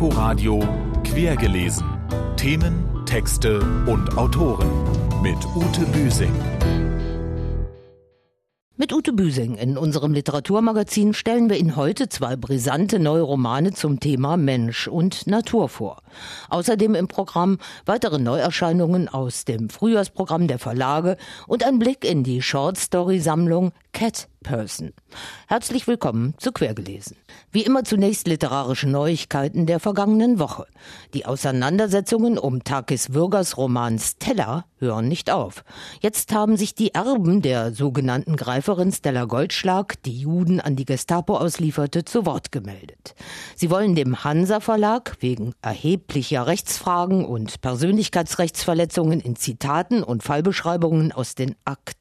Inforadio Quergelesen. Themen, Texte und Autoren mit Ute Büsing. Mit Ute Büsing in unserem Literaturmagazin stellen wir Ihnen heute zwei brisante neue Romane zum Thema Mensch und Natur vor. Außerdem im Programm weitere Neuerscheinungen aus dem Frühjahrsprogramm der Verlage und ein Blick in die Shortstory-Sammlung Cat Person. Herzlich willkommen zu Quergelesen. Wie immer zunächst literarische Neuigkeiten der vergangenen Woche. Die Auseinandersetzungen um Takis Würgers Roman Stella hören nicht auf. Jetzt haben sich die Erben der sogenannten Greiferin Stella Goldschlag, die Juden an die Gestapo auslieferte, zu Wort gemeldet. Sie wollen dem Hansa Verlag wegen erheblicher Rechtsfragen und Persönlichkeitsrechtsverletzungen in Zitaten und Fallbeschreibungen aus den Akten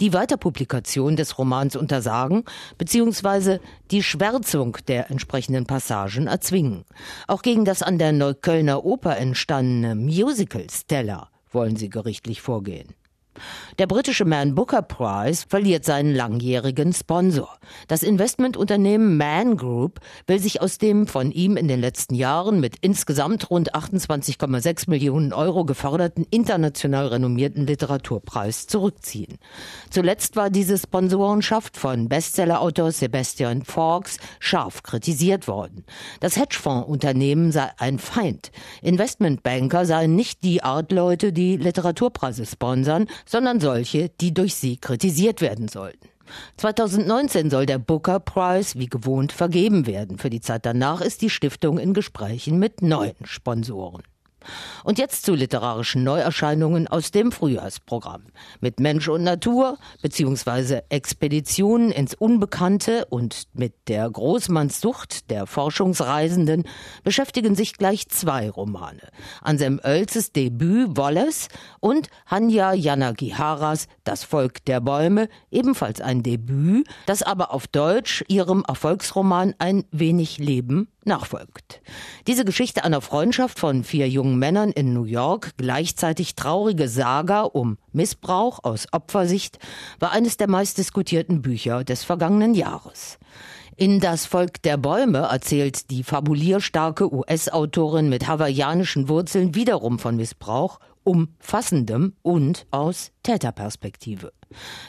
die Weiterpublikation des Romans untersagen bzw. die Schwärzung der entsprechenden Passagen erzwingen. Auch gegen das an der Neuköllner Oper entstandene Musical Stella wollen sie gerichtlich vorgehen. Der britische Man Booker Prize verliert seinen langjährigen Sponsor. Das Investmentunternehmen Man Group will sich aus dem von ihm in den letzten Jahren mit insgesamt rund 28,6 Millionen Euro geförderten international renommierten Literaturpreis zurückziehen. Zuletzt war diese Sponsorenschaft von Bestsellerautor Sebastian Fawkes scharf kritisiert worden. Das Hedgefondsunternehmen sei ein Feind. Investmentbanker seien nicht die Art Leute, die Literaturpreise sponsern, sondern solche, die durch sie kritisiert werden sollten. 2019 soll der Booker Prize wie gewohnt vergeben werden. Für die Zeit danach ist die Stiftung in Gesprächen mit neuen Sponsoren. Und jetzt zu literarischen Neuerscheinungen aus dem Frühjahrsprogramm. Mit Mensch und Natur bzw. Expeditionen ins Unbekannte und mit der Großmannssucht der Forschungsreisenden beschäftigen sich gleich zwei Romane. Ansem Oelzes Debüt Wallace und Hanya Yanagiharas Das Volk der Bäume, ebenfalls ein Debüt, das aber auf Deutsch ihrem Erfolgsroman Ein wenig Leben nachfolgt. Diese Geschichte einer Freundschaft von vier jungen Männern in New York, gleichzeitig traurige Saga um Missbrauch aus Opfersicht, war eines der meistdiskutierten Bücher des vergangenen Jahres. In Das Volk der Bäume erzählt die fabulierstarke US-Autorin mit hawaiianischen Wurzeln wiederum von Missbrauch umfassendem und aus Täterperspektive.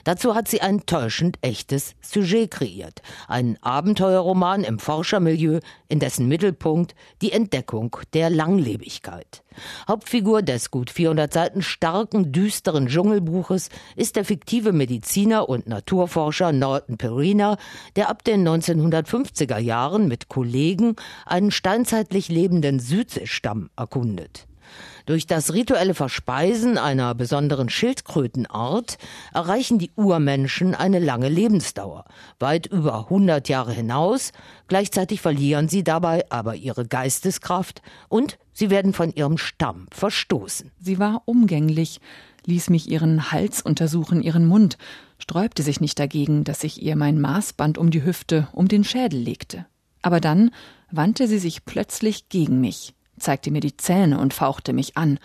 Dazu hat sie ein täuschend echtes Sujet kreiert. Einen Abenteuerroman im Forschermilieu, in dessen Mittelpunkt die Entdeckung der Langlebigkeit. Hauptfigur des gut 400 Seiten starken, düsteren Dschungelbuches ist der fiktive Mediziner und Naturforscher Norton Perina, der ab den 1950er Jahren mit Kollegen einen steinzeitlich lebenden Südseestamm erkundet. Durch das rituelle Verspeisen einer besonderen Schildkrötenart erreichen die Urmenschen eine lange Lebensdauer, weit über 100 Jahre hinaus. Gleichzeitig verlieren sie dabei aber ihre Geisteskraft und sie werden von ihrem Stamm verstoßen. Sie war umgänglich, ließ mich ihren Hals untersuchen, ihren Mund, sträubte sich nicht dagegen, dass ich ihr mein Maßband um die Hüfte, um den Schädel legte. Aber dann wandte sie sich plötzlich gegen mich zeigte mir die Zähne und fauchte mich an,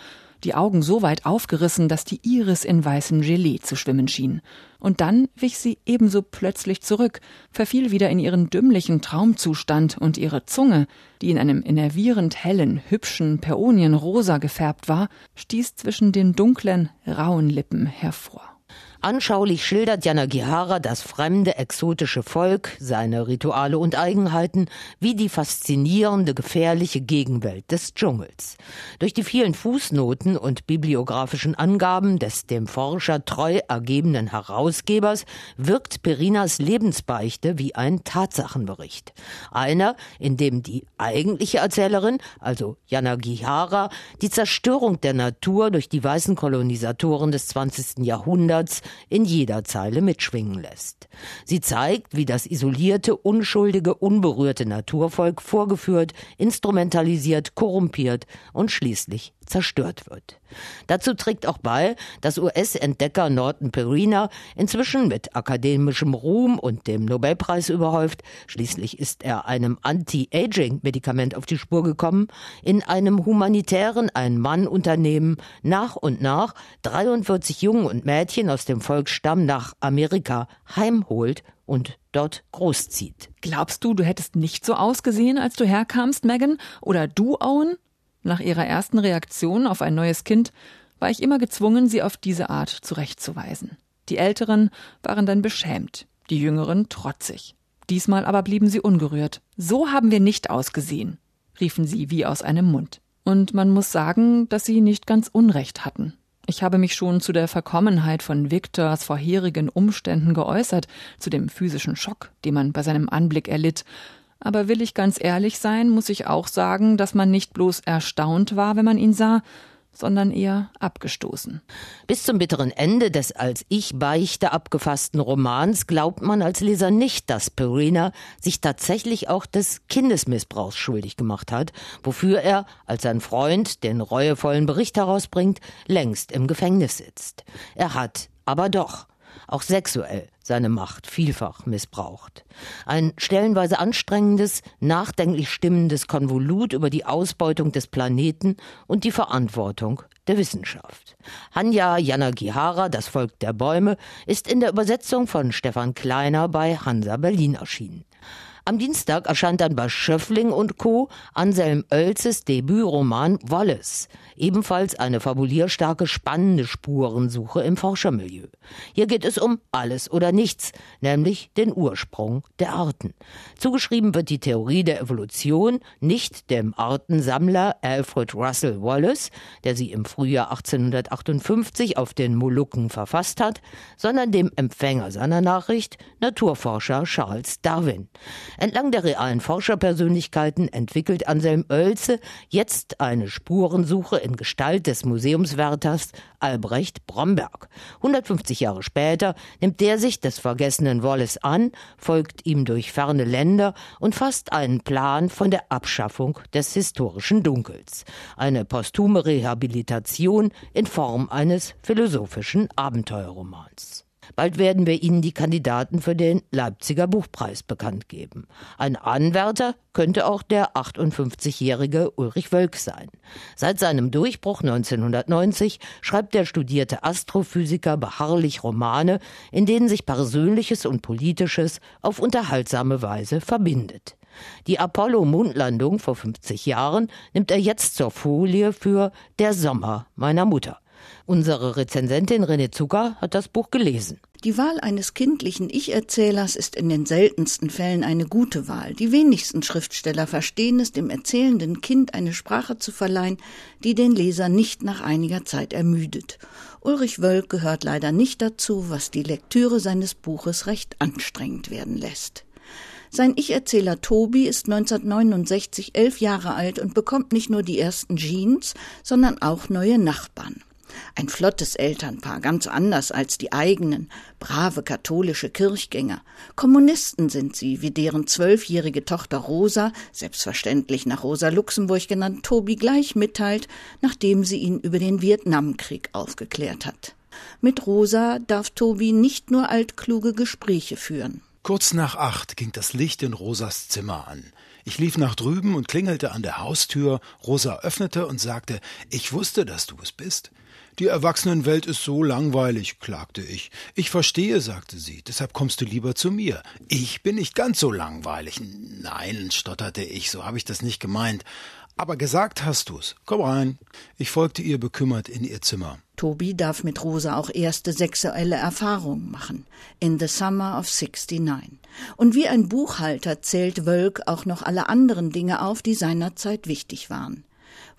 die Augen so weit aufgerissen, dass die Iris in weißem Gelee zu schwimmen schien. Und dann wich sie ebenso plötzlich zurück, verfiel wieder in ihren dümmlichen Traumzustand, und ihre Zunge, die in einem enervierend hellen, hübschen Peonienrosa gefärbt war, stieß zwischen den dunklen, rauen Lippen hervor. Anschaulich schildert Jana Gihara das fremde, exotische Volk, seine Rituale und Eigenheiten, wie die faszinierende, gefährliche Gegenwelt des Dschungels. Durch die vielen Fußnoten und bibliografischen Angaben des dem Forscher treu ergebenen Herausgebers wirkt Perinas Lebensbeichte wie ein Tatsachenbericht. Einer, in dem die eigentliche Erzählerin, also Jana Gihara, die Zerstörung der Natur durch die weißen Kolonisatoren des 20. Jahrhunderts in jeder Zeile mitschwingen lässt. Sie zeigt, wie das isolierte, unschuldige, unberührte Naturvolk vorgeführt, instrumentalisiert, korrumpiert und schließlich zerstört wird. Dazu trägt auch bei, dass US-Entdecker Norton Perina inzwischen mit akademischem Ruhm und dem Nobelpreis überhäuft, schließlich ist er einem Anti-Aging-Medikament auf die Spur gekommen, in einem humanitären Ein-Mann-Unternehmen nach und nach 43 Jungen und Mädchen aus dem Volksstamm nach Amerika heimholt und dort großzieht. Glaubst du, du hättest nicht so ausgesehen, als du herkamst, Megan? Oder du, Owen? Nach ihrer ersten Reaktion auf ein neues Kind war ich immer gezwungen, sie auf diese Art zurechtzuweisen. Die Älteren waren dann beschämt, die Jüngeren trotzig. Diesmal aber blieben sie ungerührt. So haben wir nicht ausgesehen, riefen sie wie aus einem Mund. Und man muss sagen, dass sie nicht ganz Unrecht hatten. Ich habe mich schon zu der Verkommenheit von Victors vorherigen Umständen geäußert, zu dem physischen Schock, den man bei seinem Anblick erlitt. Aber will ich ganz ehrlich sein, muss ich auch sagen, dass man nicht bloß erstaunt war, wenn man ihn sah, sondern eher abgestoßen. Bis zum bitteren Ende des als Ich-Beichte abgefassten Romans glaubt man als Leser nicht, dass Perina sich tatsächlich auch des Kindesmissbrauchs schuldig gemacht hat, wofür er, als sein Freund den reuevollen Bericht herausbringt, längst im Gefängnis sitzt. Er hat aber doch auch sexuell seine Macht vielfach missbraucht. Ein stellenweise anstrengendes, nachdenklich stimmendes Konvolut über die Ausbeutung des Planeten und die Verantwortung der Wissenschaft. Hanya Yanagihara, Das Volk der Bäume, ist in der Übersetzung von Stefan Kleiner bei Hansa Berlin erschienen. Am Dienstag erscheint dann bei Schöffling und Co. Anselm Oelzes Debütroman Wallace. Ebenfalls eine fabulierstarke, spannende Spurensuche im Forschermilieu. Hier geht es um alles oder nichts, nämlich den Ursprung der Arten. Zugeschrieben wird die Theorie der Evolution nicht dem Artensammler Alfred Russel Wallace, der sie im Frühjahr 1858 auf den Molukken verfasst hat, sondern dem Empfänger seiner Nachricht, Naturforscher Charles Darwin. Entlang der realen Forscherpersönlichkeiten entwickelt Anselm Oelze jetzt eine Spurensuche in Gestalt des Museumswärters Albrecht Bromberg. 150 Jahre später nimmt der sich des vergessenen Wallace an, folgt ihm durch ferne Länder und fasst einen Plan von der Abschaffung des historischen Dunkels. Eine posthume Rehabilitation in Form eines philosophischen Abenteuerromans. Bald werden wir Ihnen die Kandidaten für den Leipziger Buchpreis bekannt geben. Ein Anwärter könnte auch der 58-jährige Ulrich Wölk sein. Seit seinem Durchbruch 1990 schreibt der studierte Astrophysiker beharrlich Romane, in denen sich Persönliches und Politisches auf unterhaltsame Weise verbindet. Die Apollo-Mondlandung vor 50 Jahren nimmt er jetzt zur Folie für Der Sommer meiner Mutter. Unsere Rezensentin René Zucker hat das Buch gelesen. Die Wahl eines kindlichen Ich-Erzählers ist in den seltensten Fällen eine gute Wahl. Die wenigsten Schriftsteller verstehen es, dem erzählenden Kind eine Sprache zu verleihen, die den Leser nicht nach einiger Zeit ermüdet. Ulrich Wölk gehört leider nicht dazu, was die Lektüre seines Buches recht anstrengend werden lässt. Sein Ich-Erzähler Tobi ist 1969 elf Jahre alt und bekommt nicht nur die ersten Jeans, sondern auch neue Nachbarn. Ein flottes Elternpaar, ganz anders als die eigenen, brave katholische Kirchgänger. Kommunisten sind sie, wie deren zwölfjährige Tochter Rosa, selbstverständlich nach Rosa Luxemburg genannt, Tobi gleich mitteilt, nachdem sie ihn über den Vietnamkrieg aufgeklärt hat. Mit Rosa darf Tobi nicht nur altkluge Gespräche führen. Kurz nach acht ging das Licht in Rosas Zimmer an. Ich lief nach drüben und klingelte an der Haustür. Rosa öffnete und sagte, ich wusste, dass du es bist. Die Erwachsenenwelt ist so langweilig, klagte ich. Ich verstehe, sagte sie, deshalb kommst du lieber zu mir. Ich bin nicht ganz so langweilig. Nein, stotterte ich, so habe ich das nicht gemeint. Aber gesagt hast du's. Komm rein. Ich folgte ihr bekümmert in ihr Zimmer. Tobi darf mit Rosa auch erste sexuelle Erfahrungen machen. In the Summer of 69. Und wie ein Buchhalter zählt Wölk auch noch alle anderen Dinge auf, die seinerzeit wichtig waren.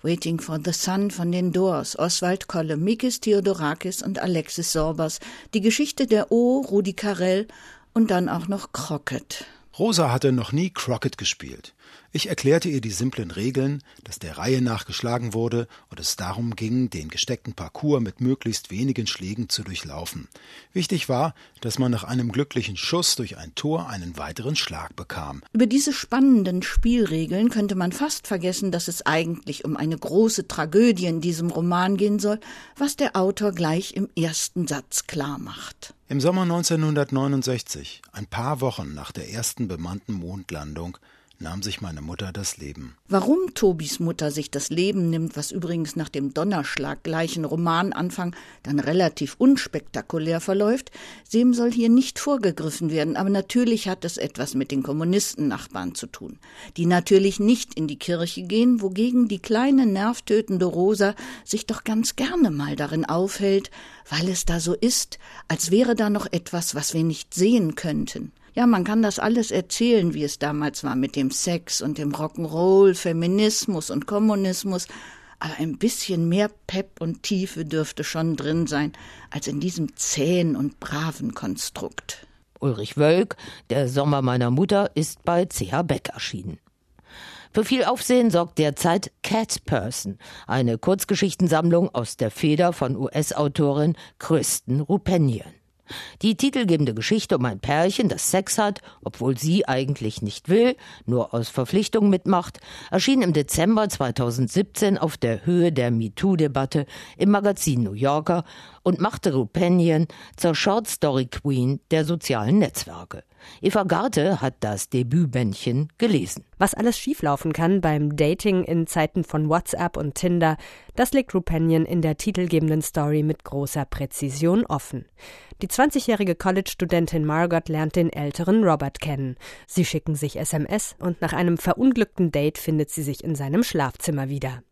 Waiting for the Sun von den Doors, Oswald Kolle, Mikis Theodorakis und Alexis Sorbas, die Geschichte der O, Rudi Carell und dann auch noch Crockett. Rosa hatte noch nie Crockett gespielt. Ich erklärte ihr die simplen Regeln, dass der Reihe nach geschlagen wurde und es darum ging, den gesteckten Parcours mit möglichst wenigen Schlägen zu durchlaufen. Wichtig war, dass man nach einem glücklichen Schuss durch ein Tor einen weiteren Schlag bekam. Über diese spannenden Spielregeln könnte man fast vergessen, dass es eigentlich um eine große Tragödie in diesem Roman gehen soll, was der Autor gleich im ersten Satz klar macht. Im Sommer 1969, ein paar Wochen nach der ersten bemannten Mondlandung, nahm sich meine Mutter das Leben. Warum Tobis Mutter sich das Leben nimmt, was übrigens nach dem Donnerschlag gleichen Romananfang dann relativ unspektakulär verläuft, dem soll hier nicht vorgegriffen werden, aber natürlich hat es etwas mit den Kommunistennachbarn zu tun, die natürlich nicht in die Kirche gehen, wogegen die kleine nervtötende Rosa sich doch ganz gerne mal darin aufhält, weil es da so ist, als wäre da noch etwas, was wir nicht sehen könnten. Ja, man kann das alles erzählen, wie es damals war mit dem Sex und dem Rock'n'Roll, Feminismus und Kommunismus, aber ein bisschen mehr Pep und Tiefe dürfte schon drin sein, als in diesem zähen und braven Konstrukt. Ulrich Wölk, Der Sommer meiner Mutter, ist bei CH Beck erschienen. Für viel Aufsehen sorgt derzeit Cat Person, eine Kurzgeschichtensammlung aus der Feder von US-Autorin Kristen Rupenian. Die titelgebende Geschichte um ein Pärchen, das Sex hat, obwohl sie eigentlich nicht will, nur aus Verpflichtung mitmacht, erschien im Dezember 2017 auf der Höhe der MeToo-Debatte im Magazin New Yorker und machte Rupenian zur Short Story Queen der sozialen Netzwerke. Eva Garte hat das Debütbändchen gelesen. Was alles schieflaufen kann beim Dating in Zeiten von WhatsApp und Tinder, das legt Rupenian in der titelgebenden Story mit großer Präzision offen. Die 20-jährige College-Studentin Margot lernt den älteren Robert kennen. Sie schicken sich SMS und nach einem verunglückten Date findet sie sich in seinem Schlafzimmer wieder.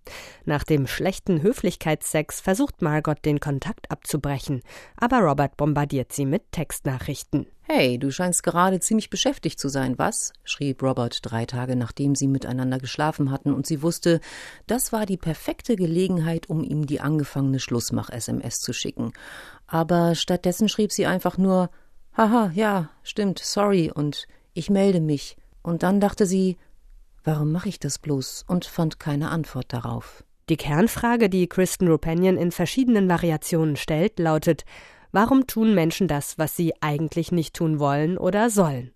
Nach dem schlechten Höflichkeitssex versucht Margot den Kontakt abzubrechen, aber Robert bombardiert sie mit Textnachrichten. Hey, du scheinst gerade ziemlich beschäftigt zu sein, was? schrieb Robert drei Tage nachdem sie miteinander geschlafen hatten, und sie wusste, das war die perfekte Gelegenheit, um ihm die angefangene Schlussmach-SMS zu schicken. Aber stattdessen schrieb sie einfach nur Haha, ja, stimmt, sorry, und ich melde mich. Und dann dachte sie, warum mache ich das bloß? und fand keine Antwort darauf. Die Kernfrage, die Kristen Rupenian in verschiedenen Variationen stellt, lautet Warum tun Menschen das, was sie eigentlich nicht tun wollen oder sollen?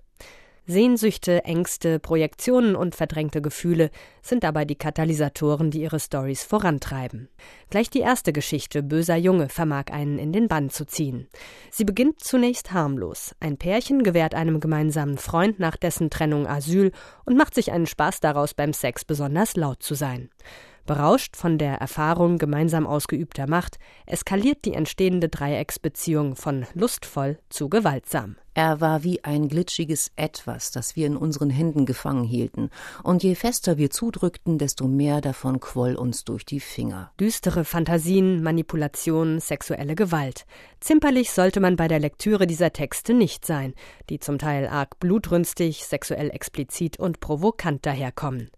Sehnsüchte, Ängste, Projektionen und verdrängte Gefühle sind dabei die Katalysatoren, die ihre Stories vorantreiben. Gleich die erste Geschichte Böser Junge vermag einen in den Bann zu ziehen. Sie beginnt zunächst harmlos. Ein Pärchen gewährt einem gemeinsamen Freund nach dessen Trennung Asyl und macht sich einen Spaß daraus, beim Sex besonders laut zu sein. Berauscht von der Erfahrung gemeinsam ausgeübter Macht, eskaliert die entstehende Dreiecksbeziehung von lustvoll zu gewaltsam. Er war wie ein glitschiges Etwas, das wir in unseren Händen gefangen hielten, und je fester wir zudrückten, desto mehr davon quoll uns durch die Finger. Düstere Fantasien, Manipulation, sexuelle Gewalt. Zimperlich sollte man bei der Lektüre dieser Texte nicht sein, die zum Teil arg blutrünstig, sexuell explizit und provokant daherkommen.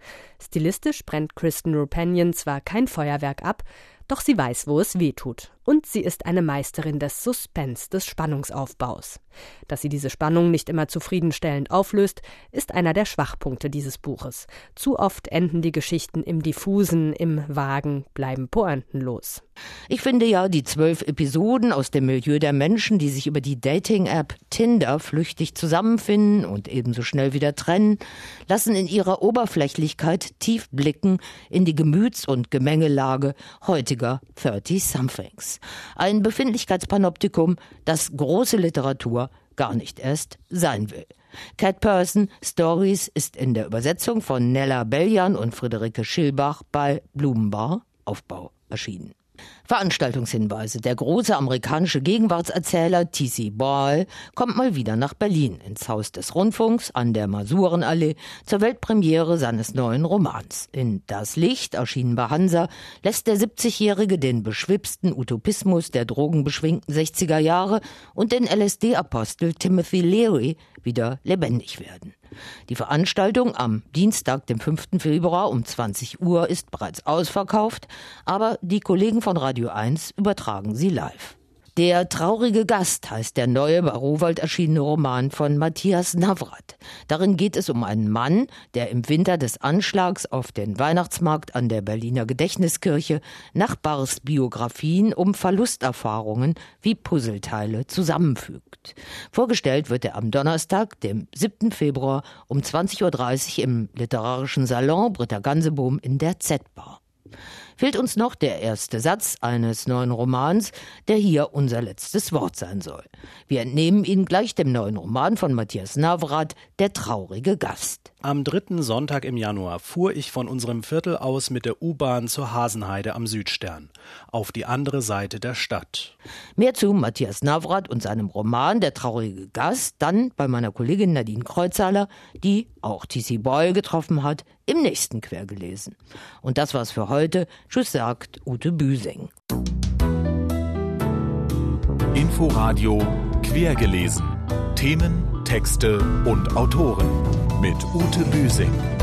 Stilistisch brennt Kristen Rupenian zwar kein Feuerwerk ab, doch sie weiß, wo es weh tut. Und sie ist eine Meisterin des Suspens, des Spannungsaufbaus. Dass sie diese Spannung nicht immer zufriedenstellend auflöst, ist einer der Schwachpunkte dieses Buches. Zu oft enden die Geschichten im Diffusen, im Wagen, bleiben pointenlos. Ich finde ja, die zwölf Episoden aus dem Milieu der Menschen, die sich über die Dating-App Tinder flüchtig zusammenfinden und ebenso schnell wieder trennen, lassen in ihrer Oberflächlichkeit tief blicken in die Gemüts- und Gemengelage heutiger 30-somethings. Ein Befindlichkeitspanoptikum, das große Literatur gar nicht erst sein will. Cat Person Stories ist in der Übersetzung von Nella Beljan und Friederike Schilbach bei Blumenbar Aufbau erschienen. Veranstaltungshinweise. Der große amerikanische Gegenwartserzähler T.C. Ball kommt mal wieder nach Berlin ins Haus des Rundfunks an der Masurenallee zur Weltpremiere seines neuen Romans. In Das Licht, erschienen bei Hansa, lässt der 70-Jährige den beschwipsten Utopismus der drogenbeschwingten 60er Jahre und den LSD-Apostel Timothy Leary wieder lebendig werden. Die Veranstaltung am Dienstag, dem 5. Februar um 20 Uhr ist bereits ausverkauft, aber die Kollegen von Radio 1 übertragen sie live. Der traurige Gast heißt der neue bei Rowold erschienene Roman von Matthias Navrat. Darin geht es um einen Mann, der im Winter des Anschlags auf den Weihnachtsmarkt an der Berliner Gedächtniskirche Nachbarsbiografien um Verlusterfahrungen wie Puzzleteile zusammenfügt. Vorgestellt wird er am Donnerstag, dem 7. Februar um 20.30 Uhr im literarischen Salon Britta Gansebohm in der Z-Bar. Fehlt uns noch der erste Satz eines neuen Romans, der hier unser letztes Wort sein soll. Wir entnehmen ihn gleich dem neuen Roman von Matthias Navrat, Der traurige Gast. Am dritten Sonntag im Januar fuhr ich von unserem Viertel aus mit der U-Bahn zur Hasenheide am Südstern, auf die andere Seite der Stadt. Mehr zu Matthias Navrat und seinem Roman Der traurige Gast dann bei meiner Kollegin Nadine Kreuzhaler, die auch TC Boyle getroffen hat, im nächsten Quer gelesen. Und das war's für heute. Tschüss sagt Ute Büsing. Inforadio Quergelesen. Themen, Texte und Autoren mit Ute Büsing.